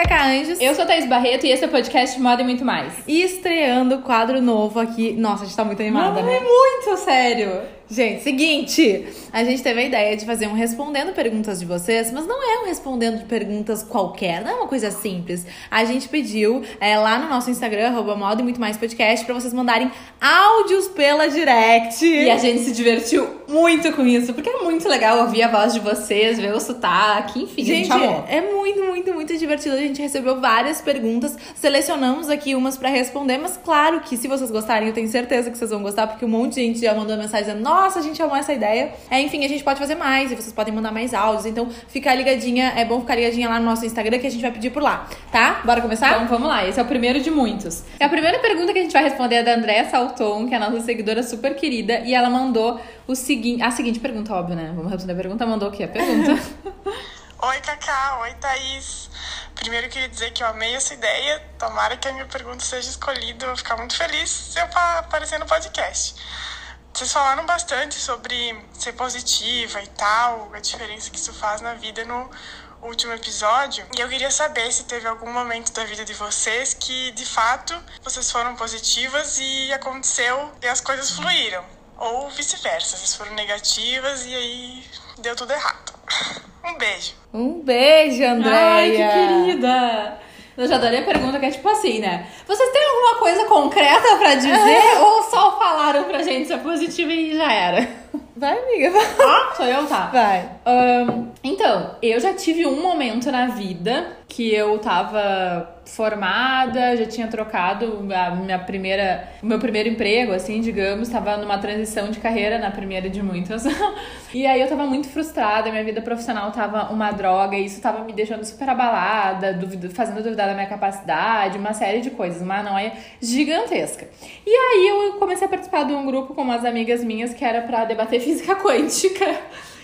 Cacá Anjos. Eu sou a Thaís Barreto e esse é o podcast Moda e Muito Mais. E estreando quadro novo aqui. Nossa, a gente tá muito animada, Não, né? é muito sério. Gente, seguinte, a gente teve a ideia de fazer um respondendo perguntas de vocês, mas não é um respondendo de perguntas qualquer, não é uma coisa simples. A gente pediu é, lá no nosso Instagram, arroba moda e muito mais podcast, pra vocês mandarem áudios pela direct. E a gente se divertiu muito com isso, porque é muito legal ouvir a voz de vocês, ver o sotaque, enfim, Gente, a gente amou. é muito, muito, muito divertido. A gente recebeu várias perguntas, selecionamos aqui umas pra responder, mas claro que se vocês gostarem, eu tenho certeza que vocês vão gostar, porque um monte de gente já mandou mensagem dizendo, nossa, a gente amou essa ideia. É, enfim, a gente pode fazer mais e vocês podem mandar mais áudios. Então, ficar ligadinha, é bom ficar ligadinha lá no nosso Instagram que a gente vai pedir por lá, tá? Bora começar? Então vamos lá, esse é o primeiro de muitos. A primeira pergunta que a gente vai responder é da Andréa Salton, que é a nossa seguidora super querida, e ela mandou o seguinte. A seguinte pergunta, óbvio, né? Vamos responder a pergunta. Mandou o quê? A pergunta. Oi, Cacá. Oi, Thaís. Primeiro eu queria dizer que eu amei essa ideia. Tomara que a minha pergunta seja escolhida. Eu vou ficar muito feliz se eu pa- aparecer no podcast. Vocês falaram bastante sobre ser positiva e tal, a diferença que isso faz na vida no último episódio. E eu queria saber se teve algum momento da vida de vocês que, de fato, vocês foram positivas e aconteceu e as coisas fluíram. Ou vice-versa, vocês foram negativas e aí deu tudo errado. Um beijo. Um beijo, Andréia. Ai, que querida! Eu já adorei a pergunta que é tipo assim, né? Vocês têm alguma coisa concreta pra dizer ou só falaram pra gente ser positiva e já era? Vai, amiga, vai. Ah, sou eu? Tá. Vai. Ahn, então, eu já tive um momento na vida que eu tava formada, já tinha trocado a minha primeira, o meu primeiro emprego, assim, digamos, tava numa transição de carreira, na primeira de muitas. e aí eu tava muito frustrada, minha vida profissional tava uma droga, e isso tava me deixando super abalada, duvido, fazendo duvidar da minha capacidade, uma série de coisas, uma noia gigantesca. E aí eu comecei a participar de um grupo com umas amigas minhas que era pra debater física quântica.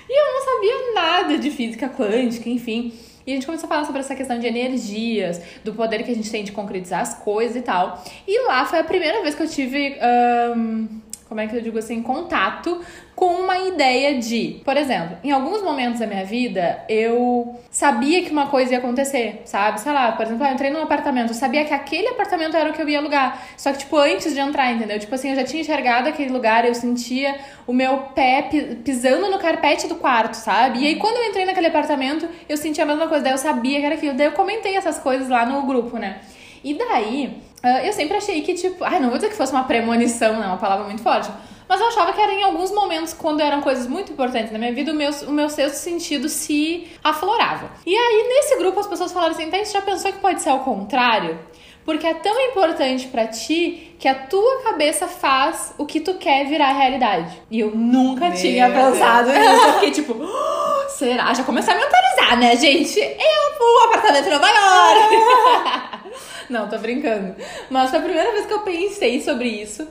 E eu não sabia nada de física quântica, enfim. E a gente começou a falar sobre essa questão de energias, do poder que a gente tem de concretizar as coisas e tal. E lá foi a primeira vez que eu tive. ahn, como é que eu digo assim? Contato com uma ideia de. Por exemplo, em alguns momentos da minha vida, eu sabia que uma coisa ia acontecer, sabe? Sei lá, por exemplo, ah, eu entrei num apartamento, eu sabia que aquele apartamento era o que eu ia alugar. Só que, tipo, antes de entrar, entendeu? Tipo assim, eu já tinha enxergado aquele lugar, eu sentia o meu pé pi- pisando no carpete do quarto, sabe? E aí, quando eu entrei naquele apartamento, eu sentia a mesma coisa, daí eu sabia que era aquilo. Daí eu comentei essas coisas lá no grupo, né? E daí, ah, eu sempre achei que, tipo, ai, não vou dizer que fosse uma premonição, né? Uma palavra muito forte. Mas eu achava que era em alguns momentos, quando eram coisas muito importantes na minha vida, o meu, o meu sexto sentido se aflorava. E aí, nesse grupo, as pessoas falaram assim: Thaís, já pensou que pode ser ao contrário? Porque é tão importante pra ti que a tua cabeça faz o que tu quer virar realidade. E eu nunca Meu tinha Deus. pensado nisso. Eu fiquei tipo, "Oh, será? Já comecei a mentalizar, né, gente? Eu vou apartamento em Nova York. Não, tô brincando. Mas foi a primeira vez que eu pensei sobre isso.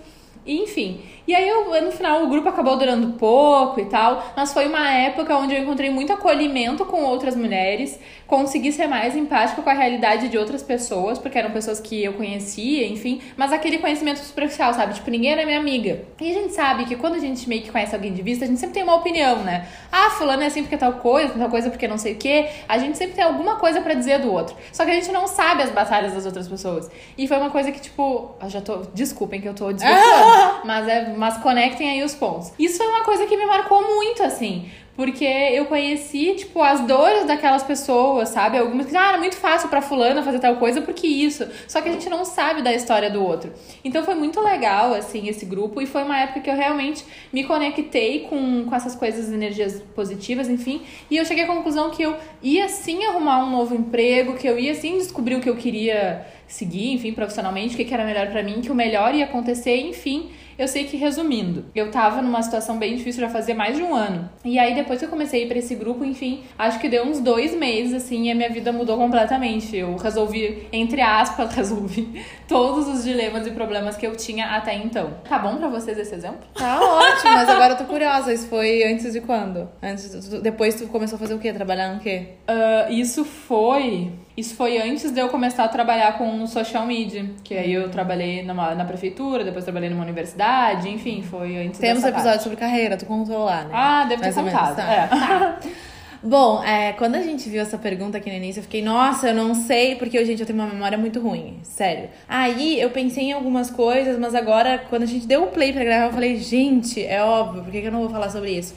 E, enfim. E aí, eu, no final, o grupo acabou durando pouco e tal. Mas foi uma época onde eu encontrei muito acolhimento com outras mulheres. Consegui ser mais empática com a realidade de outras pessoas, porque eram pessoas que eu conhecia, enfim. Mas aquele conhecimento superficial, sabe? Tipo, ninguém era minha amiga. E a gente sabe que quando a gente meio que conhece alguém de vista, a gente sempre tem uma opinião, né? Ah, fulano é assim porque tal coisa, tal coisa porque não sei o quê. A gente sempre tem alguma coisa pra dizer do outro. Só que a gente não sabe as batalhas das outras pessoas. E foi uma coisa que, tipo, eu já tô. Desculpem que eu tô desvirtuando, mas, é, mas conectem aí os pontos. Isso foi uma coisa que me marcou muito, assim. Porque eu conheci, tipo, as dores daquelas pessoas, sabe? Algumas que, ah, era muito fácil pra fulana fazer tal coisa, porque isso. Só que a gente não sabe da história do outro. Então foi muito legal, assim, esse grupo. E foi uma época que eu realmente me conectei com, com essas coisas, energias positivas, enfim. E eu cheguei à conclusão que eu ia sim arrumar um novo emprego, que eu ia sim descobrir o que eu queria seguir, enfim, profissionalmente, o que que era melhor pra mim, que o melhor ia acontecer, enfim. Eu sei que, resumindo, eu tava numa situação bem difícil já fazia mais de um ano. E aí, depois que eu comecei a ir pra esse grupo, enfim, acho que deu uns dois meses, assim, e a minha vida mudou completamente. Eu resolvi, entre aspas, resolvi todos os dilemas e problemas que eu tinha até então. Tá bom pra vocês esse exemplo? Tá ótimo, mas agora eu tô curiosa. Isso foi antes de quando? Antes, depois tu começou a fazer o quê? Trabalhar no quê? Ah, isso foi. Isso foi antes de eu começar a trabalhar com social media. Que aí eu trabalhei numa, na prefeitura, depois trabalhei numa universidade, enfim, foi antes Temos episódio parte. sobre carreira, tu contou lá, né? Ah, deve ter menos, contado. tá. É. Bom, é, quando a gente viu essa pergunta aqui no início, eu fiquei, nossa, eu não sei, porque, gente, eu tenho uma memória muito ruim, sério. Aí eu pensei em algumas coisas, mas agora, quando a gente deu o play pra gravar, eu falei, gente, é óbvio, por que, que eu não vou falar sobre isso?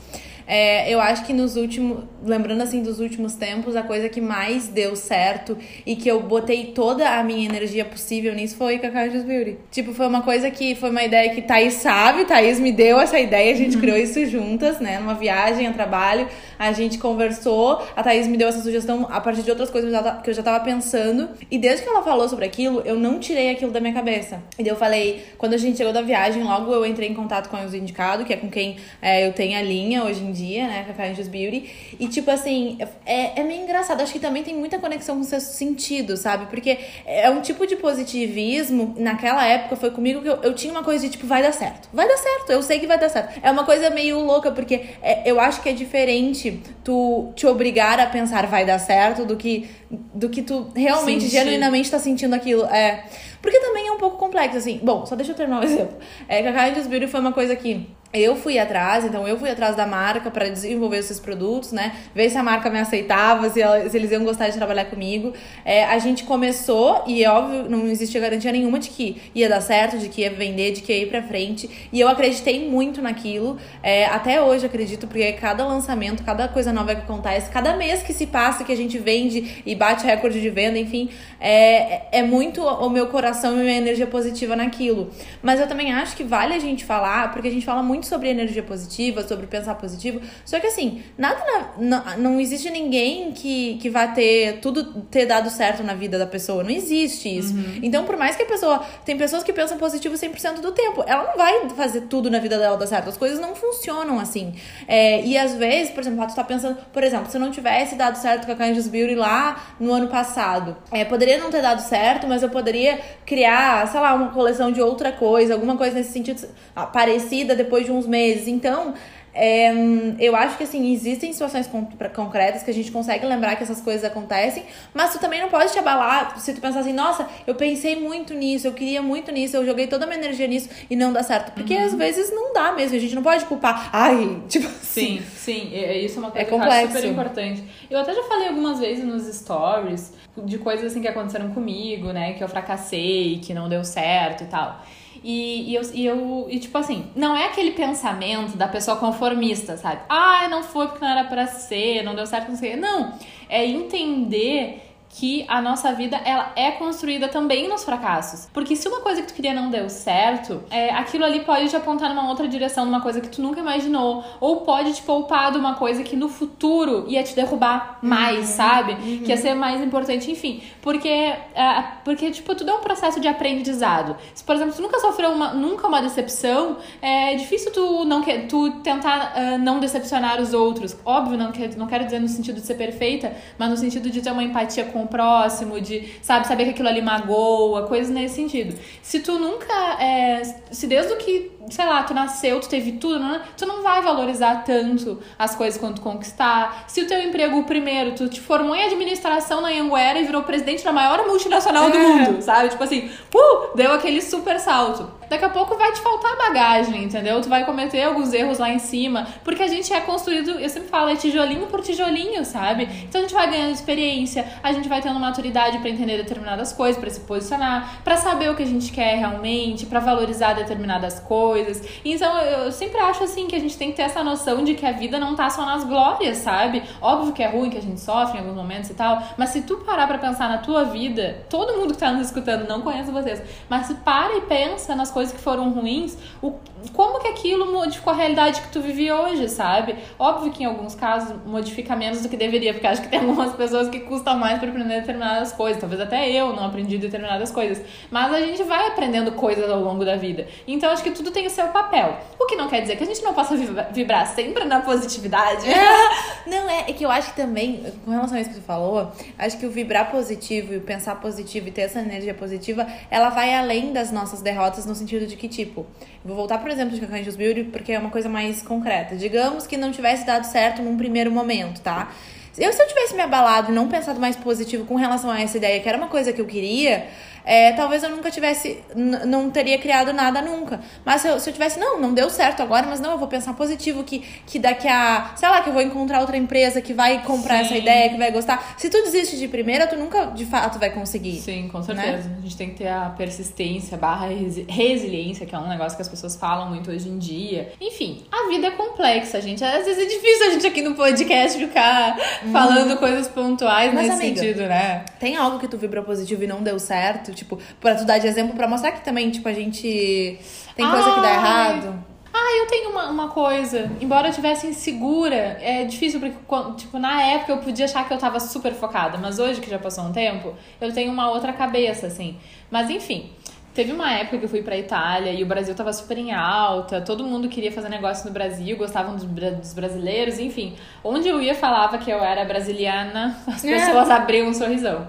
É, eu acho que nos últimos, lembrando assim dos últimos tempos, a coisa que mais deu certo e que eu botei toda a minha energia possível nisso foi Cacau Just Beauty. Tipo, foi uma coisa que foi uma ideia que Thaís sabe, Thaís me deu essa ideia, a gente uhum. criou isso juntas, né? Numa viagem a trabalho, a gente conversou, a Thaís me deu essa sugestão a partir de outras coisas que eu já tava pensando. E desde que ela falou sobre aquilo, eu não tirei aquilo da minha cabeça. E daí eu falei, quando a gente chegou da viagem, logo eu entrei em contato com os indicados, que é com quem é, eu tenho a linha hoje em dia né? A Angels Beauty. E, tipo assim, é, é meio engraçado. Acho que também tem muita conexão com o seu sentido, sabe? Porque é um tipo de positivismo. Naquela época foi comigo que eu, eu tinha uma coisa de tipo, vai dar certo. Vai dar certo, eu sei que vai dar certo. É uma coisa meio louca, porque é, eu acho que é diferente tu te obrigar a pensar vai dar certo do que, do que tu realmente, Sentir. genuinamente tá sentindo aquilo. É. Porque também é um pouco complexo, assim. Bom, só deixa eu terminar o um exemplo. É que a Angels Beauty foi uma coisa que eu fui atrás, então eu fui atrás da marca para desenvolver esses produtos, né? Ver se a marca me aceitava, se, ela, se eles iam gostar de trabalhar comigo. É, a gente começou e, é óbvio, não existia garantia nenhuma de que ia dar certo, de que ia vender, de que ia ir pra frente. E eu acreditei muito naquilo. É, até hoje acredito, porque cada lançamento, cada coisa nova que acontece, cada mês que se passa que a gente vende e bate recorde de venda, enfim, é, é muito o meu coração e minha energia positiva naquilo. Mas eu também acho que vale a gente falar, porque a gente fala muito muito sobre energia positiva, sobre pensar positivo. Só que assim, nada na, não, não existe ninguém que, que vai ter tudo ter dado certo na vida da pessoa. Não existe isso. Uhum. Então, por mais que a pessoa. Tem pessoas que pensam positivo 100% do tempo. Ela não vai fazer tudo na vida dela dar certo. As coisas não funcionam assim. É, e às vezes, por exemplo, tu tá pensando, por exemplo, se eu não tivesse dado certo com a Candice Beauty lá no ano passado, é, poderia não ter dado certo, mas eu poderia criar, sei lá, uma coleção de outra coisa, alguma coisa nesse sentido parecida depois de uns meses. Então, é, eu acho que assim, existem situações concretas que a gente consegue lembrar que essas coisas acontecem, mas tu também não pode te abalar se tu pensar assim, nossa, eu pensei muito nisso, eu queria muito nisso, eu joguei toda a minha energia nisso e não dá certo. Porque uhum. às vezes não dá mesmo, a gente não pode culpar, ai, tipo assim. Sim, sim, isso é uma coisa é super importante. Eu até já falei algumas vezes nos stories de coisas assim que aconteceram comigo, né, que eu fracassei, que não deu certo e tal. E, e, eu, e eu, e tipo assim, não é aquele pensamento da pessoa conformista, sabe? Ah, não foi porque não era para ser, não deu certo, não sei. Não, é entender que a nossa vida ela é construída também nos fracassos. Porque se uma coisa que tu queria não deu certo, é, aquilo ali pode te apontar numa outra direção, numa coisa que tu nunca imaginou. Ou pode te poupar de uma coisa que no futuro ia te derrubar mais, uhum, sabe? Uhum. Que ia ser mais importante, enfim. Porque, é, porque, tipo, tudo é um processo de aprendizado. Se, por exemplo, tu nunca sofreu uma, nunca uma decepção, é difícil tu, não, tu tentar uh, não decepcionar os outros. Óbvio, não, quer, não quero dizer no sentido de ser perfeita, mas no sentido de ter uma empatia com com o próximo, de, sabe, saber que aquilo ali magoa, coisas nesse sentido. Se tu nunca, é, se desde o que sei lá, tu nasceu, tu teve tudo, não, tu não vai valorizar tanto as coisas quando tu conquistar. Se o teu emprego, primeiro, tu te formou em administração na Anguera e virou presidente da maior multinacional é. do mundo, sabe? Tipo assim, uh, deu aquele super salto. Daqui a pouco vai te faltar bagagem, entendeu? Tu vai cometer alguns erros lá em cima, porque a gente é construído, eu sempre falo, é tijolinho por tijolinho, sabe? Então a gente vai ganhando experiência, a gente vai tendo maturidade para entender determinadas coisas, para se posicionar, para saber o que a gente quer realmente, para valorizar determinadas coisas coisas. Então eu sempre acho assim que a gente tem que ter essa noção de que a vida não tá só nas glórias, sabe? Óbvio que é ruim, que a gente sofre em alguns momentos e tal, mas se tu parar para pensar na tua vida, todo mundo que tá nos escutando não conhece vocês, mas se para e pensa nas coisas que foram ruins, o, como que aquilo modificou a realidade que tu vive hoje, sabe? Óbvio que em alguns casos modifica menos do que deveria, porque acho que tem algumas pessoas que custam mais para aprender determinadas coisas, talvez até eu não aprendi determinadas coisas, mas a gente vai aprendendo coisas ao longo da vida. Então acho que tudo tem o seu papel. O que não quer dizer que a gente não possa vibrar sempre na positividade. É. Não, é, é que eu acho que também, com relação a isso que você falou, acho que o vibrar positivo e o pensar positivo e ter essa energia positiva, ela vai além das nossas derrotas no sentido de que, tipo, vou voltar, por exemplo, de Cacau Beauty, porque é uma coisa mais concreta. Digamos que não tivesse dado certo num primeiro momento, tá? Eu, se eu tivesse me abalado e não pensado mais positivo com relação a essa ideia, que era uma coisa que eu queria, é, talvez eu nunca tivesse, não teria criado nada nunca. Mas se eu, se eu tivesse, não, não deu certo agora, mas não, eu vou pensar positivo, que, que daqui a, sei lá, que eu vou encontrar outra empresa que vai comprar Sim. essa ideia, que vai gostar. Se tu desiste de primeira, tu nunca de fato vai conseguir. Sim, com certeza. A gente tem que ter a persistência barra resi- resiliência, que é um negócio que as pessoas falam muito hoje em dia. Enfim, a vida é complexa, gente. Às vezes é difícil a gente aqui no podcast ficar falando coisas pontuais. Mas, nesse amiga, sentido, né? Tem algo que tu vibrou positivo e não deu certo? Tipo, pra tu dar de exemplo, pra mostrar que também, tipo, a gente tem coisa que dá Ai. errado. Ah, eu tenho uma, uma coisa. Embora eu tivesse insegura, é difícil porque, tipo, na época eu podia achar que eu tava super focada, mas hoje que já passou um tempo, eu tenho uma outra cabeça, assim. Mas enfim. Teve uma época que eu fui pra Itália e o Brasil tava super em alta, todo mundo queria fazer negócio no Brasil, gostavam dos, dos brasileiros, enfim. Onde eu ia falava que eu era brasiliana, as É. pessoas abriam um sorrisão.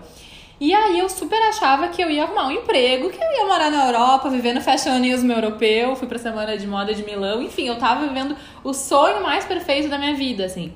E aí eu super achava que eu ia arrumar um emprego, que eu ia morar na Europa, viver no fashionismo europeu, fui pra semana de moda de Milão, enfim, eu tava vivendo o sonho mais perfeito da minha vida, assim.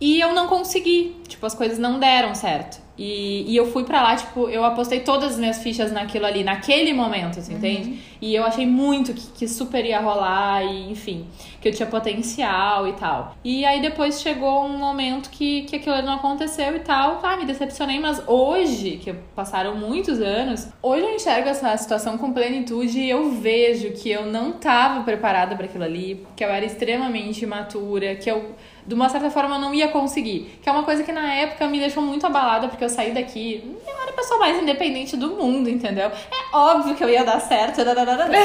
E eu não consegui, tipo, as coisas não deram certo. E, e eu fui pra lá, tipo, eu apostei todas as minhas fichas naquilo ali, naquele momento, assim, entende? E eu achei muito que, que super ia rolar, e enfim, que eu tinha potencial e tal. E aí depois chegou um momento que, que aquilo não aconteceu e tal, ah, me decepcionei, mas hoje, que passaram muitos anos, hoje eu enxergo essa situação com plenitude e eu vejo que eu não tava preparada para aquilo ali, que eu era extremamente imatura, que eu de uma certa forma eu não ia conseguir. Que é uma coisa que na época me deixou muito abalada, porque eu saí daqui, eu era a pessoa mais independente do mundo, entendeu? É óbvio que eu ia dar certo.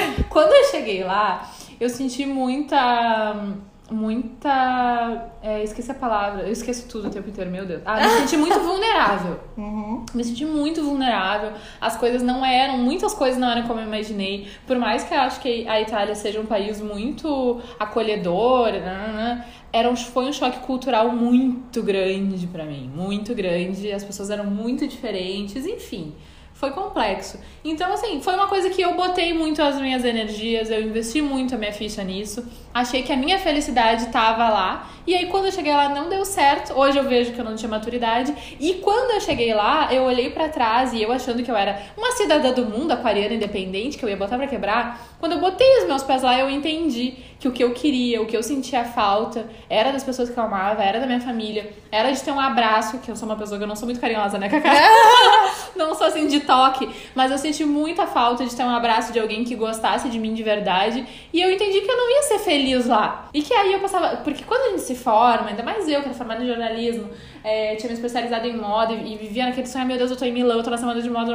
Quando eu cheguei lá, eu senti muita. Muita. é, esqueci a palavra, eu esqueço tudo o tempo inteiro, meu Deus. Ah, me senti muito vulnerável. Me senti muito vulnerável. As coisas não eram, muitas coisas não eram como eu imaginei. Por mais que eu acho que a Itália seja um país muito acolhedor, nananã, era um, foi um choque cultural muito grande pra mim, muito grande. As pessoas eram muito diferentes, enfim. Foi complexo. Então, assim, foi uma coisa que eu botei muito as minhas energias, eu investi muito a minha ficha nisso. Achei que a minha felicidade tava lá. E aí, quando eu cheguei lá, não deu certo. Hoje eu vejo que eu não tinha maturidade. E quando eu cheguei lá, eu olhei pra trás e eu achando que eu era uma cidadã do mundo, aquariana independente, que eu ia botar pra quebrar. Quando eu botei os meus pés lá, eu entendi que o que eu queria, o que eu sentia falta, era das pessoas que eu amava, era da minha família, era de ter um abraço, que eu sou uma pessoa que eu não sou muito carinhosa, né, Cacá? não sou assim de toque, mas eu senti muita falta de ter um abraço de alguém que gostasse de mim de verdade, e eu entendi que eu não ia ser feliz lá. E que aí eu passava, porque quando a gente se forma, ainda mais eu, que era formada em jornalismo, é, tinha me especializado em moda e, e vivia naquele sonho, "Ai, meu Deus, eu tô em Milão, eu tô na semana de moda,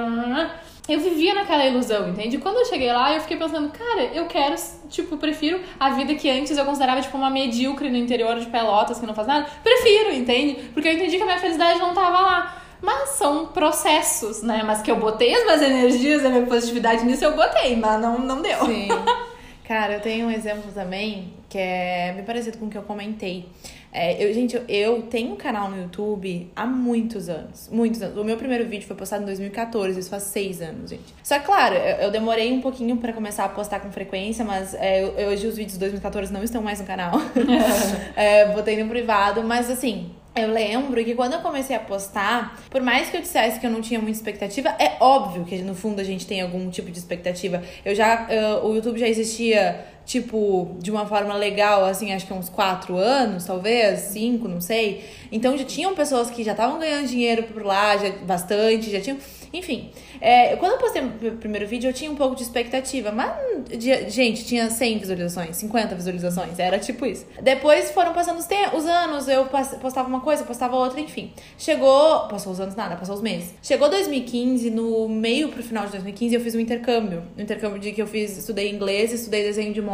eu vivia naquela ilusão, entende? Quando eu cheguei lá, eu fiquei pensando, cara, eu quero, tipo, prefiro a vida que antes eu considerava, tipo, uma medíocre no interior de Pelotas, que não faz nada. Prefiro, entende? Porque eu entendi que a minha felicidade não tava lá. Mas são processos, né? Mas que eu botei as minhas energias, a minha positividade nisso, eu botei, mas não, não deu. Sim. Cara, eu tenho um exemplo também que é bem parecido com o que eu comentei. É, eu, gente, eu, eu tenho um canal no YouTube há muitos anos. Muitos anos. O meu primeiro vídeo foi postado em 2014, isso faz seis anos, gente. Só que, claro, eu, eu demorei um pouquinho pra começar a postar com frequência, mas é, eu- hoje os vídeos de 2014 não estão mais no canal. é, botei no privado, mas assim. Eu lembro que quando eu comecei a postar, por mais que eu dissesse que eu não tinha muita expectativa, é óbvio que no fundo a gente tem algum tipo de expectativa. Eu já. o YouTube já existia, tipo, de uma forma legal, assim, acho que uns quatro anos, talvez, cinco, não sei. Então já tinham pessoas que já estavam ganhando dinheiro por lá, já, bastante, já tinham. Enfim, é, quando eu postei o primeiro vídeo, eu tinha um pouco de expectativa, mas, gente, tinha 100 visualizações, 50 visualizações, era tipo isso. Depois foram passando os, os anos, eu postava uma coisa, postava outra, enfim. Chegou, passou os anos nada, passou os meses. Chegou 2015, no meio pro final de 2015, eu fiz um intercâmbio. Um intercâmbio de que eu fiz, estudei inglês, estudei desenho de moda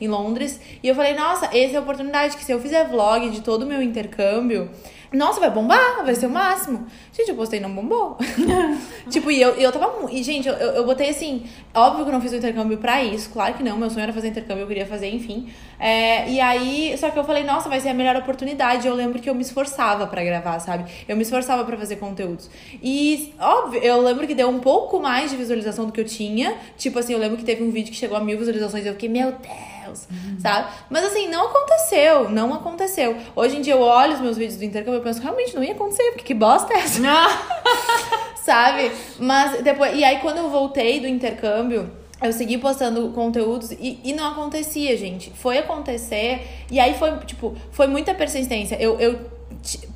em Londres, e eu falei, nossa, essa é a oportunidade que se eu fizer vlog de todo o meu intercâmbio, nossa, vai bombar, vai ser o máximo. Gente, eu postei e não bombou. tipo, e eu, eu tava. E, gente, eu, eu botei assim. Óbvio que eu não fiz o intercâmbio pra isso, claro que não. Meu sonho era fazer intercâmbio, eu queria fazer, enfim. É, e aí, só que eu falei, nossa, vai ser a melhor oportunidade. Eu lembro que eu me esforçava pra gravar, sabe? Eu me esforçava pra fazer conteúdos. E, óbvio, eu lembro que deu um pouco mais de visualização do que eu tinha. Tipo assim, eu lembro que teve um vídeo que chegou a mil visualizações e eu fiquei, meu Deus, sabe? Mas assim, não aconteceu, não aconteceu. Hoje em dia eu olho os meus vídeos do intercâmbio e penso, realmente não ia acontecer, porque que bosta é essa? sabe? Mas depois. E aí, quando eu voltei do intercâmbio, eu segui postando conteúdos e, e não acontecia, gente. Foi acontecer. E aí foi, tipo, foi muita persistência. Eu, eu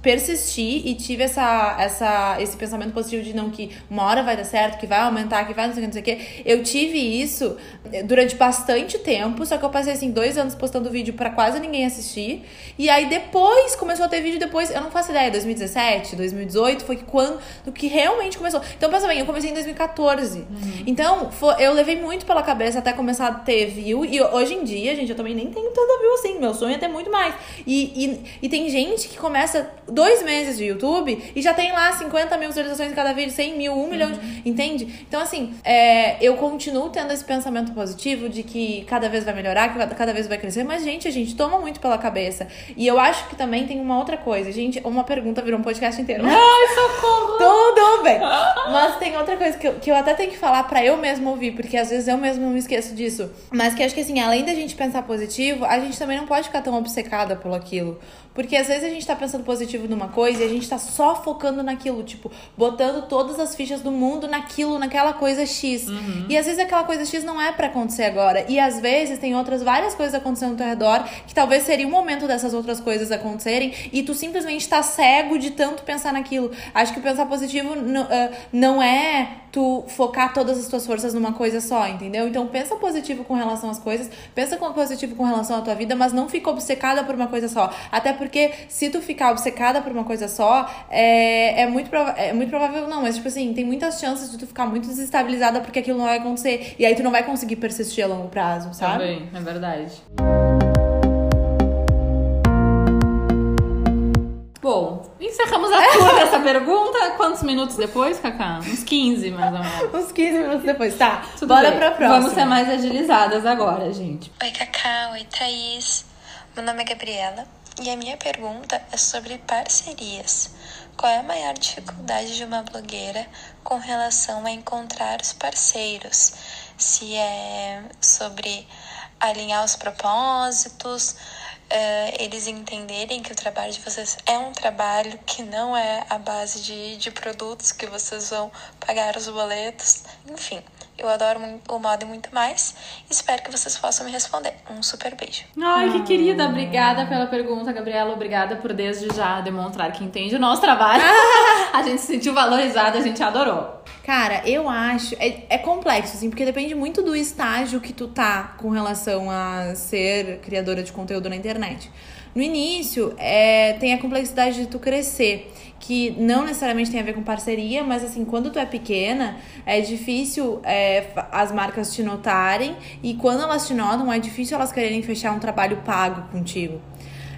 persistir e tive essa, essa, esse pensamento positivo de não que uma hora vai dar certo, que vai aumentar, que vai não sei o que, não sei o que. Eu tive isso durante bastante tempo, só que eu passei assim dois anos postando vídeo para quase ninguém assistir. E aí depois começou a ter vídeo depois, eu não faço ideia, 2017, 2018 foi que quando que realmente começou. Então pensa bem, eu comecei em 2014. Uhum. Então, foi, eu levei muito pela cabeça até começar a ter view e hoje em dia, gente, eu também nem tenho tanta view assim, meu sonho é ter muito mais. E, e, e tem gente que começa dois meses de YouTube e já tem lá 50 mil visualizações em cada vídeo, 100 mil, 1 milhão, de, uhum. entende? Então, assim, é, eu continuo tendo esse pensamento positivo de que cada vez vai melhorar, que cada vez vai crescer, mas, gente, a gente toma muito pela cabeça. E eu acho que também tem uma outra coisa. Gente, uma pergunta virou um podcast inteiro. Ai, socorro! Tudo bem! Mas tem outra coisa que eu, que eu até tenho que falar para eu mesmo ouvir, porque às vezes eu mesmo me esqueço disso. Mas que acho que, assim, além da gente pensar positivo, a gente também não pode ficar tão obcecada por aquilo. Porque às vezes a gente tá pensando positivo numa coisa e a gente tá só focando naquilo, tipo, botando todas as fichas do mundo naquilo, naquela coisa X. Uhum. E às vezes aquela coisa X não é para acontecer agora. E às vezes tem outras várias coisas acontecendo ao teu redor que talvez seria o momento dessas outras coisas acontecerem e tu simplesmente tá cego de tanto pensar naquilo. Acho que pensar positivo não, uh, não é tu focar todas as tuas forças numa coisa só, entendeu? Então pensa positivo com relação às coisas, pensa positivo com relação à tua vida, mas não fica obcecada por uma coisa só. Até porque se tu ficar obcecada por uma coisa só, é, é, muito, é muito provável não, mas tipo assim, tem muitas chances de tu ficar muito desestabilizada porque aquilo não vai acontecer. E aí tu não vai conseguir persistir a longo prazo, sabe? Também, é verdade. Bom, encerramos a tour dessa pergunta. Quantos minutos depois, Cacá? Uns 15, mais ou menos. Uns 15 minutos depois. Tá, Tudo bora bem. pra próxima. Vamos ser mais agilizadas agora, gente. Oi, Cacá. Oi, Thaís. Meu nome é Gabriela e a minha pergunta é sobre parcerias. Qual é a maior dificuldade de uma blogueira com relação a encontrar os parceiros? Se é sobre alinhar os propósitos, uh, eles entenderem que o trabalho de vocês é um trabalho que não é a base de, de produtos que vocês vão pagar os boletos, enfim. Eu adoro muito, o modo e muito mais. Espero que vocês possam me responder. Um super beijo. Ai, que querida. Obrigada pela pergunta, Gabriela. Obrigada por desde já demonstrar que entende o nosso trabalho. a gente se sentiu valorizada, a gente adorou. Cara, eu acho. É, é complexo, assim, porque depende muito do estágio que tu tá com relação a ser criadora de conteúdo na internet. No início, é, tem a complexidade de tu crescer que não necessariamente tem a ver com parceria, mas assim, quando tu é pequena, é difícil é, as marcas te notarem e quando elas te notam, é difícil elas quererem fechar um trabalho pago contigo.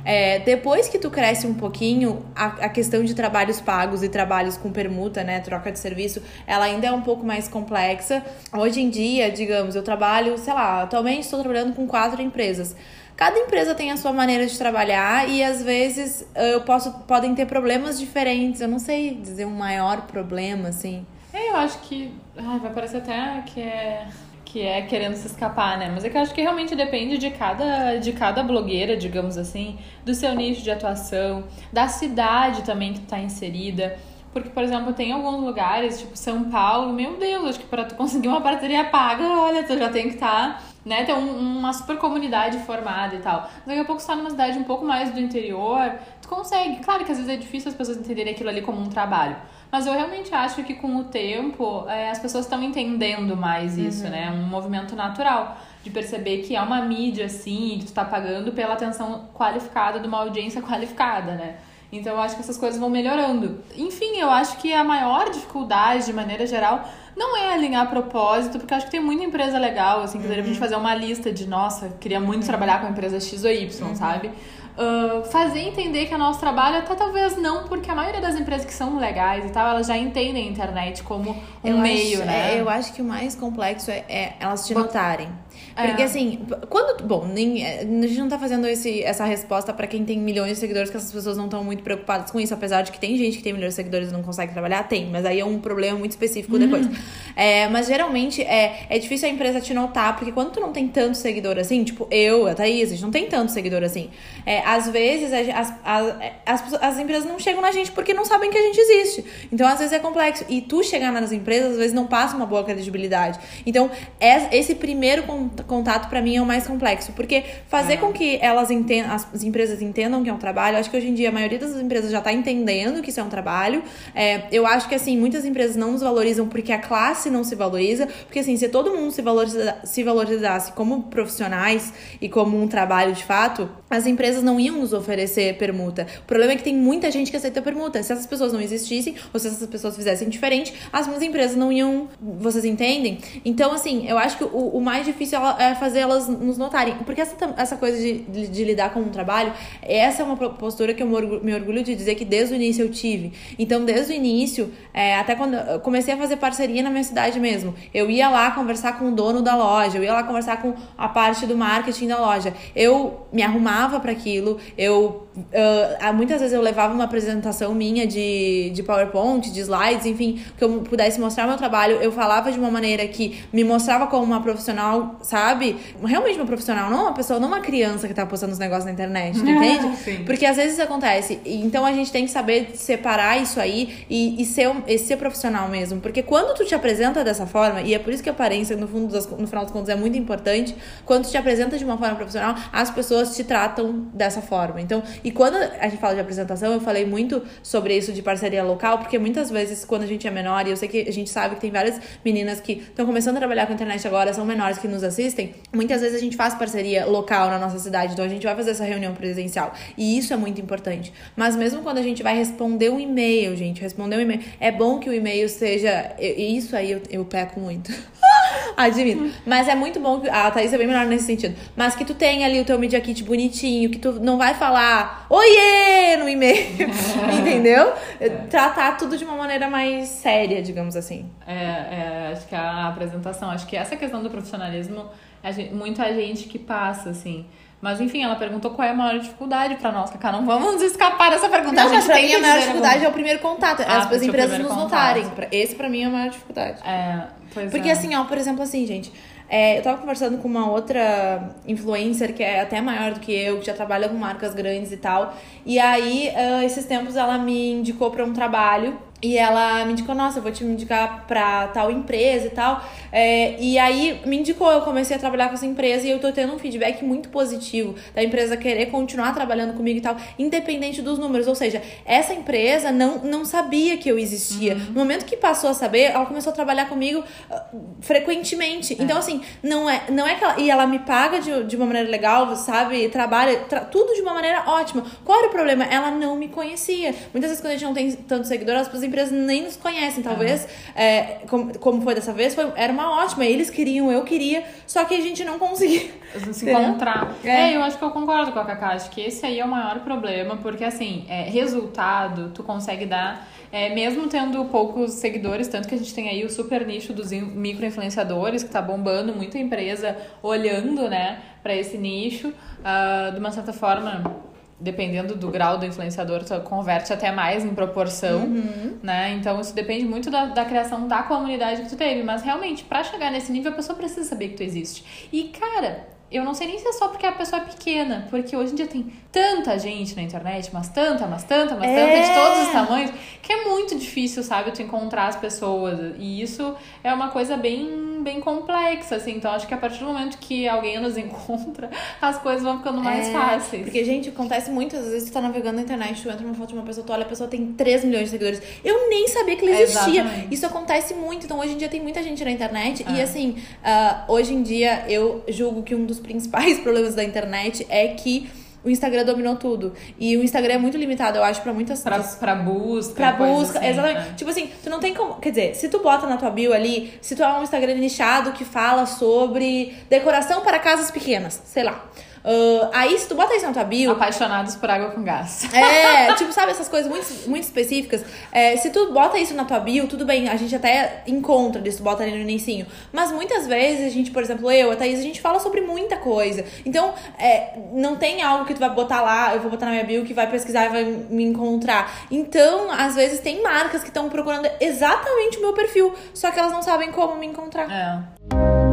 É, depois que tu cresce um pouquinho, a, a, questão de trabalhos pagos e trabalhos com permuta, né, troca de serviço, ela ainda é um pouco mais complexa. Hoje em dia, digamos, eu trabalho, sei lá, atualmente estou trabalhando com quatro empresas. Cada empresa tem a sua maneira de trabalhar e às vezes eu posso podem ter problemas diferentes. Eu não sei dizer um maior problema assim. É, eu acho que ai, vai parecer até que é que é querendo se escapar, né? Mas é que eu acho que realmente depende de cada, de cada blogueira, digamos assim, do seu nicho de atuação, da cidade também que tá inserida. Porque, por exemplo, tem alguns lugares, tipo São Paulo, meu Deus, acho que para tu conseguir uma parceria paga, olha, tu já tem que estar, tá, né, ter um, uma super comunidade formada e tal. Daqui a pouco você tá numa cidade um pouco mais do interior, tu consegue. Claro que às vezes é difícil as pessoas entenderem aquilo ali como um trabalho. Mas eu realmente acho que com o tempo é, as pessoas estão entendendo mais isso, uhum. né? Um movimento natural de perceber que é uma mídia, assim, que tu tá pagando pela atenção qualificada de uma audiência qualificada, né? Então eu acho que essas coisas vão melhorando. Enfim, eu acho que a maior dificuldade, de maneira geral, não é alinhar propósito, porque eu acho que tem muita empresa legal, assim, que uhum. a gente fazer uma lista de, nossa, queria muito uhum. trabalhar com a empresa X ou Y, uhum. sabe? Uh, fazer entender que é nosso trabalho, até talvez não, porque a maioria das empresas que são legais e tal, elas já entendem a internet como um eu meio, acho, né? É, eu acho que o mais complexo é, é elas te notarem. Porque é. assim, quando. Bom, nem, a gente não tá fazendo esse, essa resposta para quem tem milhões de seguidores, que essas pessoas não estão muito preocupadas com isso, apesar de que tem gente que tem milhões de seguidores e não consegue trabalhar, tem, mas aí é um problema muito específico depois. Uhum. É, mas geralmente é, é difícil a empresa te notar, porque quando tu não tem tanto seguidor assim, tipo eu, a Thaís, a gente não tem tanto seguidor assim, é, às vezes as, as, as, as, empresas não chegam na gente porque não sabem que a gente existe. Então, às vezes é complexo. E tu chegar nas empresas, às vezes não passa uma boa credibilidade. Então, é, esse primeiro contato para mim é o mais complexo. Porque fazer com que elas entendam, as empresas entendam que é um trabalho, acho que hoje em dia a maioria das empresas já tá entendendo que isso é um trabalho. É, eu acho que assim, muitas empresas não nos valorizam porque a classe não se valoriza. Porque assim, se todo mundo se, valoriza, se valorizasse como profissionais e como um trabalho de fato, as empresas não iam nos oferecer permuta. O problema é que tem muita gente que aceita permuta. Se essas pessoas não existissem, ou se essas pessoas fizessem diferente, as minhas empresas não iam. Vocês entendem? Então, assim, eu acho que o, o mais difícil é fazer elas nos notarem. Porque essa, essa coisa de, de, de, lidar com um trabalho, essa é uma postura que eu me orgulho de dizer que desde o início eu tive. Então, desde o início, é, até quando eu comecei a fazer parceria na minha cidade mesmo, eu ia lá conversar com o dono da loja, eu ia lá conversar com a parte do marketing da loja. Eu me arrumava para aquilo, eu uh, muitas vezes eu levava uma apresentação minha de, de PowerPoint, de slides, enfim, que eu pudesse mostrar meu trabalho. Eu falava de uma maneira que me mostrava como uma profissional, sabe? Realmente uma profissional, não uma pessoa, não uma criança que tá postando os negócios na internet, entende? Sim. Porque às vezes acontece. Então a gente tem que saber separar isso aí e, e, ser, e ser profissional mesmo. Porque quando tu te apresenta dessa forma, e é por isso que a aparência, no, fundo das, no final das contas, é muito importante, quando tu te apresenta de uma forma profissional, as pessoas te tratam dessa forma. Então, e quando a gente fala de apresentação, eu falei muito sobre isso de parceria local, porque muitas vezes, quando a gente é menor, e eu sei que a gente sabe que tem várias meninas que estão começando a trabalhar com a internet agora, são menores que nos assistem, muitas vezes a gente faz parceria local na nossa cidade, então a gente vai fazer essa reunião presencial. E isso é muito importante. Mas mesmo quando a gente vai responder um e-mail, gente, responder um e-mail, é bom que o e-mail seja. Isso aí eu, eu peco muito. Admito. Mas é muito bom que. A Thaís é bem melhor nesse sentido. Mas que tu tenha ali o teu Media Kit bonitinho, que tu não vai falar oiê no e-mail. entendeu? É. Tratar tudo de uma maneira mais séria, digamos assim. É, é, acho que a apresentação, acho que essa questão do profissionalismo, a gente, muita gente que passa, assim. Mas enfim, ela perguntou qual é a maior dificuldade para nós, Cacá. Não vamos escapar dessa pergunta. Não, a gente tem a maior dificuldade algum... é o primeiro contato. Ah, as, as empresas nos contato. notarem. Esse para mim é a maior dificuldade. É, Porque é. assim, ó, por exemplo, assim, gente. É, eu tava conversando com uma outra influencer que é até maior do que eu, que já trabalha com marcas grandes e tal. E aí, uh, esses tempos, ela me indicou para um trabalho e ela me indicou, nossa, eu vou te indicar pra tal empresa e tal. É, e aí me indicou, eu comecei a trabalhar com essa empresa e eu tô tendo um feedback muito positivo da empresa querer continuar trabalhando comigo e tal, independente dos números. Ou seja, essa empresa não, não sabia que eu existia. Uhum. No momento que passou a saber, ela começou a trabalhar comigo uh, frequentemente. É. Então, assim, não é, não é que ela. E ela me paga de, de uma maneira legal, sabe? Trabalha, tra, tudo de uma maneira ótima. Qual era o problema? Ela não me conhecia. Muitas vezes, quando a gente não tem tanto seguidor, as pessoas empresas nem nos conhecem. Talvez, é, como, como foi dessa vez, foi, era uma ótima. Eles queriam, eu queria, só que a gente não conseguia. Se encontrar. É. é. eu acho que eu concordo com a Cacá. Acho que esse aí é o maior problema, porque assim, é, resultado tu consegue dar. É, mesmo tendo poucos seguidores, tanto que a gente tem aí o super nicho dos micro-influenciadores, que tá bombando, muita empresa olhando, né, para esse nicho, uh, de uma certa forma dependendo do grau do influenciador, converte até mais em proporção, uhum. né? Então isso depende muito da, da criação da comunidade que tu teve. Mas realmente, para chegar nesse nível, a pessoa precisa saber que tu existe. E, cara, eu não sei nem se é só porque a pessoa é pequena, porque hoje em dia tem tanta gente na internet, mas tanta, mas tanta, mas é. tanta, de todos os tamanhos, que é muito difícil, sabe, tu encontrar as pessoas. E isso é uma coisa bem bem complexa, assim. Então, acho que a partir do momento que alguém nos encontra, as coisas vão ficando mais é, fáceis. Porque, gente, acontece muito. Às vezes tu tá navegando na internet, tu entra numa foto de uma pessoa, tu olha, a pessoa tem 3 milhões de seguidores. Eu nem sabia que ele existia. Isso acontece muito. Então, hoje em dia tem muita gente na internet. E, é. assim, uh, hoje em dia, eu julgo que um dos principais problemas da internet é que o Instagram dominou tudo. E o Instagram é muito limitado, eu acho, pra muitas Pra, pra busca. Pra busca, assim, exatamente. É. Tipo assim, tu não tem como. Quer dizer, se tu bota na tua bio ali, se tu é um Instagram nichado que fala sobre decoração para casas pequenas, sei lá. Uh, aí, se tu bota isso na tua bio. Apaixonados por água com gás. É, tipo, sabe, essas coisas muito, muito específicas. É, se tu bota isso na tua bio, tudo bem, a gente até encontra isso, tu bota ali no inicinho. Mas muitas vezes a gente, por exemplo, eu, a Thaís, a gente fala sobre muita coisa. Então, é, não tem algo que tu vai botar lá, eu vou botar na minha bio, que vai pesquisar e vai me encontrar. Então, às vezes tem marcas que estão procurando exatamente o meu perfil, só que elas não sabem como me encontrar. É.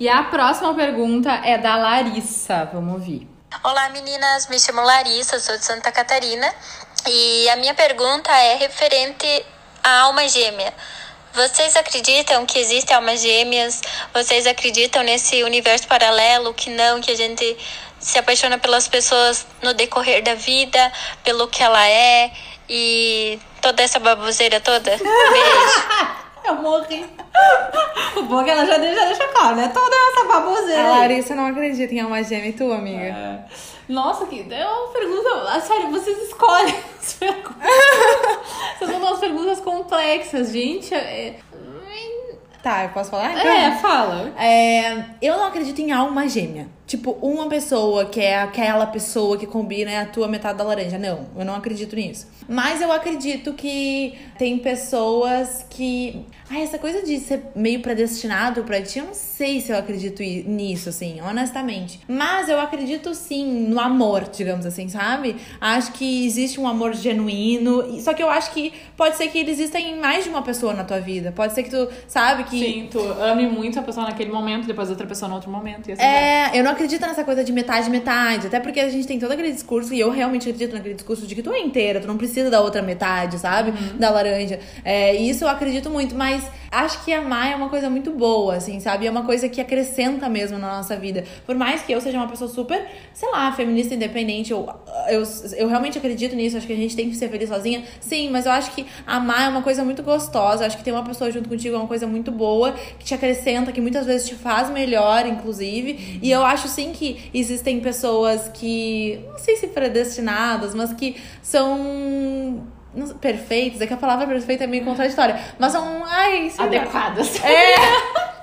E a próxima pergunta é da Larissa. Vamos ouvir. Olá meninas, me chamo Larissa, sou de Santa Catarina e a minha pergunta é referente à alma gêmea. Vocês acreditam que existem almas gêmeas? Vocês acreditam nesse universo paralelo que não, que a gente se apaixona pelas pessoas no decorrer da vida, pelo que ela é e toda essa baboseira toda? Beijo. Eu morri. O bom é que ela já deixa, deixa claro, né? Toda essa baboseira. A. Larissa não acredita em alma gêmea e tu, amiga? É. Nossa, que é uma pergunta. ah, Sério, vocês escolhem as perguntas. Vocês são umas perguntas complexas, gente. É, Tá, eu posso falar? Então? é fala. É, eu não acredito em alma gêmea. Tipo, uma pessoa que é aquela pessoa que combina é a tua metade da laranja. Não, eu não acredito nisso. Mas eu acredito que tem pessoas que. Ai, essa coisa de ser meio predestinado pra ti, eu não sei se eu acredito nisso, assim, honestamente. Mas eu acredito sim no amor, digamos assim, sabe? Acho que existe um amor genuíno. Só que eu acho que pode ser que ele exista em mais de uma pessoa na tua vida. Pode ser que tu, sabe, que. Sim, tu ame muito a pessoa naquele momento, depois outra pessoa no outro momento. E assim vai. É, eu não acredito nessa coisa de metade, metade. Até porque a gente tem todo aquele discurso, e eu realmente acredito naquele discurso de que tu é inteira, tu não precisa da outra metade, sabe? Da laranja. É, isso eu acredito muito, mas acho que amar é uma coisa muito boa, assim, sabe? É uma coisa que acrescenta mesmo na nossa vida. Por mais que eu seja uma pessoa super, sei lá, feminista independente, eu, eu, eu realmente acredito nisso, acho que a gente tem que ser feliz sozinha. Sim, mas eu acho que amar é uma coisa muito gostosa. Acho que ter uma pessoa junto contigo é uma coisa muito boa, que te acrescenta, que muitas vezes te faz melhor, inclusive. E eu acho sim que existem pessoas que, não sei se predestinadas, mas que são. Não sei, perfeitas, é que a palavra perfeita é meio contraditória, mas são. Ai. Adequadas. É,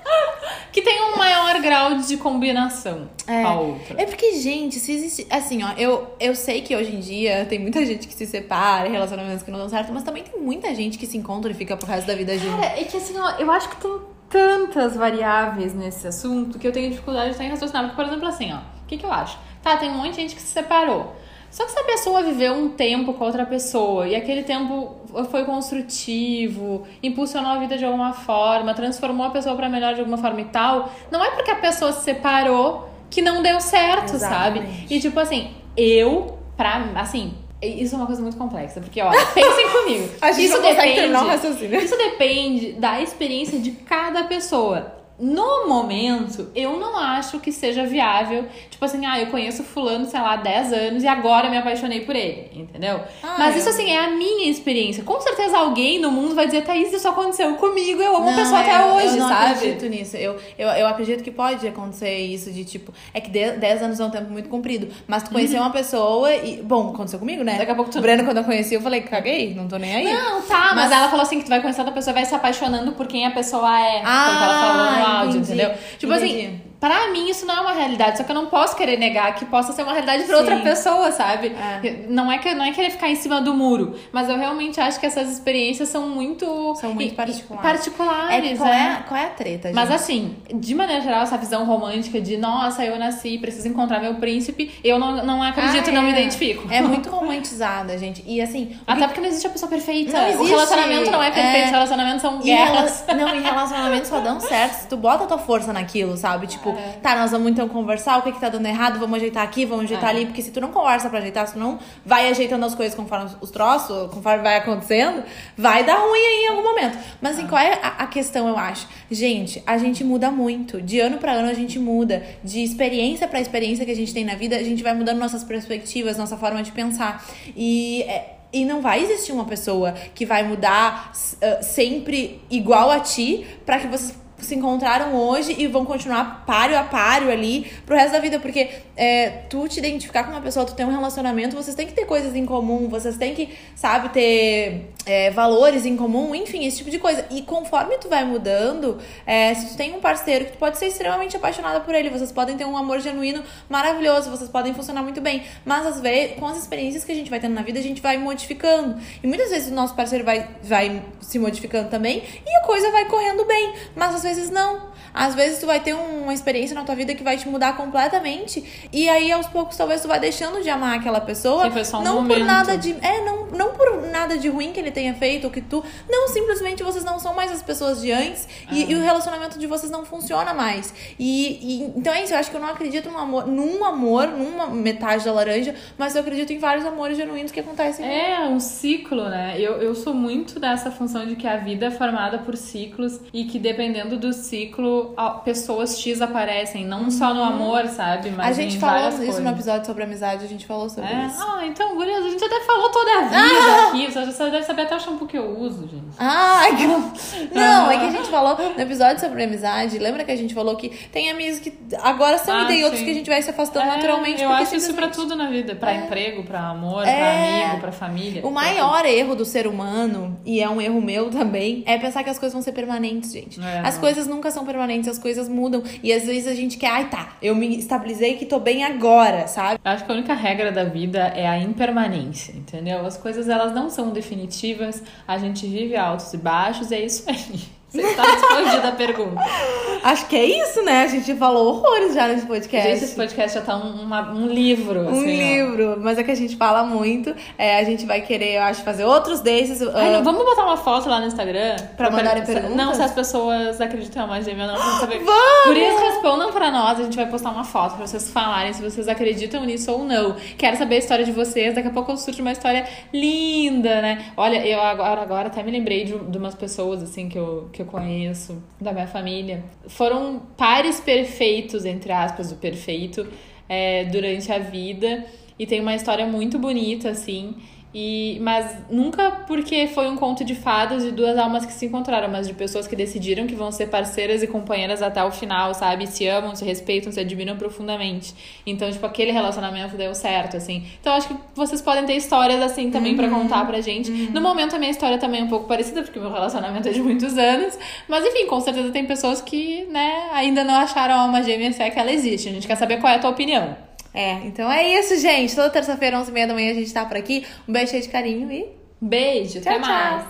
Que tem um maior grau de combinação É. a outra. É porque, gente, se existe. Assim, ó, eu, eu sei que hoje em dia tem muita gente que se separa, relacionamentos que não dão certo, mas também tem muita gente que se encontra e fica pro resto da vida junto. Cara, é que assim, ó, eu acho que tem tantas variáveis nesse assunto que eu tenho dificuldade de em raciocinar. Porque, por exemplo, assim, ó, o que, que eu acho? Tá, tem um monte de gente que se separou. Só que se a pessoa viveu um tempo com outra pessoa e aquele tempo foi construtivo, impulsionou a vida de alguma forma, transformou a pessoa pra melhor de alguma forma e tal, não é porque a pessoa se separou que não deu certo, sabe? Exatamente. E tipo assim, eu, pra, assim, isso é uma coisa muito complexa, porque olha, pensem comigo. A gente isso não consegue depende, terminar o raciocínio. isso depende da experiência de cada pessoa. No momento, eu não acho que seja viável. Tipo assim, ah, eu conheço fulano, sei lá, há 10 anos e agora me apaixonei por ele, entendeu? Ah, Mas isso, assim, é a minha experiência. Com certeza alguém no mundo vai dizer, Thaís, isso aconteceu comigo, eu amo a pessoa é, até hoje, eu não sabe? acredito nisso. Eu, eu, eu acredito que pode acontecer isso de tipo. É que 10 anos é um tempo muito comprido. Mas tu conhecer uma pessoa e. Bom, aconteceu comigo, né? Uhum. Daqui a pouco tu- O Breno, quando eu conheci, eu falei, caguei, não tô nem aí. Não, tá, mas, Mas- ela falou assim que tu vai conhecendo a pessoa vai se apaixonando por quem a pessoa é. foi o que ela falou Ah, áudio, entendi. entendeu? Tipo Entendi. assim, pra mim isso não é uma realidade, só que eu não posso querer negar que possa ser uma realidade pra outra Sim. pessoa, sabe? É. Não, é que, não é querer ficar em cima do muro, mas eu realmente acho que essas experiências são muito. São muito e- e- particulares. particulares, É qual, né? é, qual é a treta, gente? Mas assim, de maneira geral, essa visão romântica de nossa, eu nasci, preciso encontrar meu príncipe, eu não, não acredito, Ah, não me é. identifico. É muito romantizada, gente. E assim. o Até que- porque não existe a pessoa perfeita. Não O existe. relacionamento não é perfeito, É. os relacionamentos são E guerras. rela- Não, e relacionamentos só dão certo se tu bota a tua força naquilo, sabe? Tipo, tá, nós vamos então conversar, o que que tá dando errado, vamos ajeitar aqui, vamos ajeitar É. ali, porque se tu não conversa pra ajeitar, se tu não vai ajeitando as coisas conforme os troços, conforme vai acontecendo, vai dar ruim aí em algum momento. Mas assim, qual é a, a questão, eu acho? Gente, a gente muda muito. De ano pra ano a gente muda. De experiência pra experiência que a gente tem na vida, a gente vai mudando nossas perspectivas, nossa forma de pensar. E é, e não vai existir uma pessoa que vai mudar ah, sempre igual a ti pra que vocês se encontraram hoje e vão continuar páreo a páreo ali pro resto da vida. Porque é, tu te identificar com uma pessoa, tu ter um relacionamento, vocês têm que ter coisas em comum, vocês têm que, sabe, ter é, valores em comum, enfim, esse tipo de coisa. E conforme tu vai mudando, é, se tu tem um parceiro que tu pode ser extremamente apaixonada por ele, vocês podem ter um amor genuíno maravilhoso, vocês podem funcionar muito bem. Mas às vezes, com as experiências que a gente vai tendo na vida, a gente vai modificando. E muitas vezes o nosso parceiro vai, vai se modificando também e a coisa vai correndo bem. Mas às vezes vezes não. Às vezes tu vai ter uma experiência na tua vida que vai te mudar completamente. E aí, aos poucos, talvez tu vai deixando de amar aquela pessoa. Sim, foi só um não por momento. nada de. É, não, não por nada de ruim que ele tenha feito, ou que tu. Não, simplesmente vocês não são mais as pessoas de antes. E, Ah. e o relacionamento de vocês não funciona mais. E, e- então é isso, eu acho que eu não acredito num amor, num amor, numa metade da laranja, mas eu acredito em vários amores genuínos que acontecem. É um ciclo, né? Eu, eu sou muito dessa função de que a vida é formada por ciclos e que dependendo do ciclo, pessoas X aparecem, não só no amor, sabe? Mas Uhum. a gente falou isso coisas. no episódio sobre amizade, a gente falou sobre É? isso. Ah, então, gurias, a gente até falou toda a vida aqui. Você já deve saber até o shampoo que eu uso, gente. Ah, é que... não, é que a gente falou no episódio sobre amizade. Lembra que a gente falou que tem amigos que agora são Ah, e tem outros que a gente vai se afastando É, naturalmente. Eu acho isso pra simplesmente- tudo na vida. Pra emprego, pra amor, É. pra amigo, pra família. O maior erro do ser humano, e é um erro meu também, é pensar que as coisas vão ser permanentes, gente. É, as coisas nunca são permanentes, as coisas mudam. E às vezes a gente quer, ai tá, eu me estabilizei que tô bem agora, sabe? Eu acho que a única regra da vida é a impermanência, entendeu? As coisas elas não são definitivas, a gente vive altos e baixos, é isso aí. Você está respondida a pergunta. Acho que é isso, né? A gente falou horrores já nesse podcast. Gente, esse podcast já tá um, uma- um livro. Um assim, ó. livro, mas é que a gente fala muito. É, a gente vai querer, eu acho, fazer outros desses. Ai, ah, não, vamos botar uma foto lá no Instagram? Pra mandarem per- perguntas? Não, se as pessoas acreditam em uma gêmea ou não. Pra saber. Vamos! Por isso, respondam pra nós. A gente vai postar uma foto pra vocês falarem se vocês acreditam nisso ou não. Quero saber a história de vocês. Daqui a pouco eu surge uma história linda, né? Olha, eu agora, agora até me lembrei de, de umas pessoas, assim, que eu, que eu conheço, da minha família. Foram pares perfeitos, entre aspas, do perfeito, é, durante a vida. E tem uma história muito bonita, assim. E, mas nunca porque foi um conto de fadas de duas almas que se encontraram, mas de pessoas que decidiram que vão ser parceiras e companheiras até o final, sabe? Se amam, se respeitam, se admiram profundamente. Então, tipo, aquele relacionamento deu certo, assim. Então, acho que vocês podem ter histórias assim também pra contar pra gente. No momento, a minha história também é um pouco parecida, porque meu relacionamento é de muitos anos. Mas, enfim, com certeza tem pessoas que, né, ainda não acharam a alma gêmea se é que ela existe. A gente quer saber qual é a tua opinião. É, então é isso, gente. Toda terça-feira, 11h30 da manhã, a gente tá por aqui. Um beijo cheio de carinho e. Beijo, até Tchau, tchau. mais.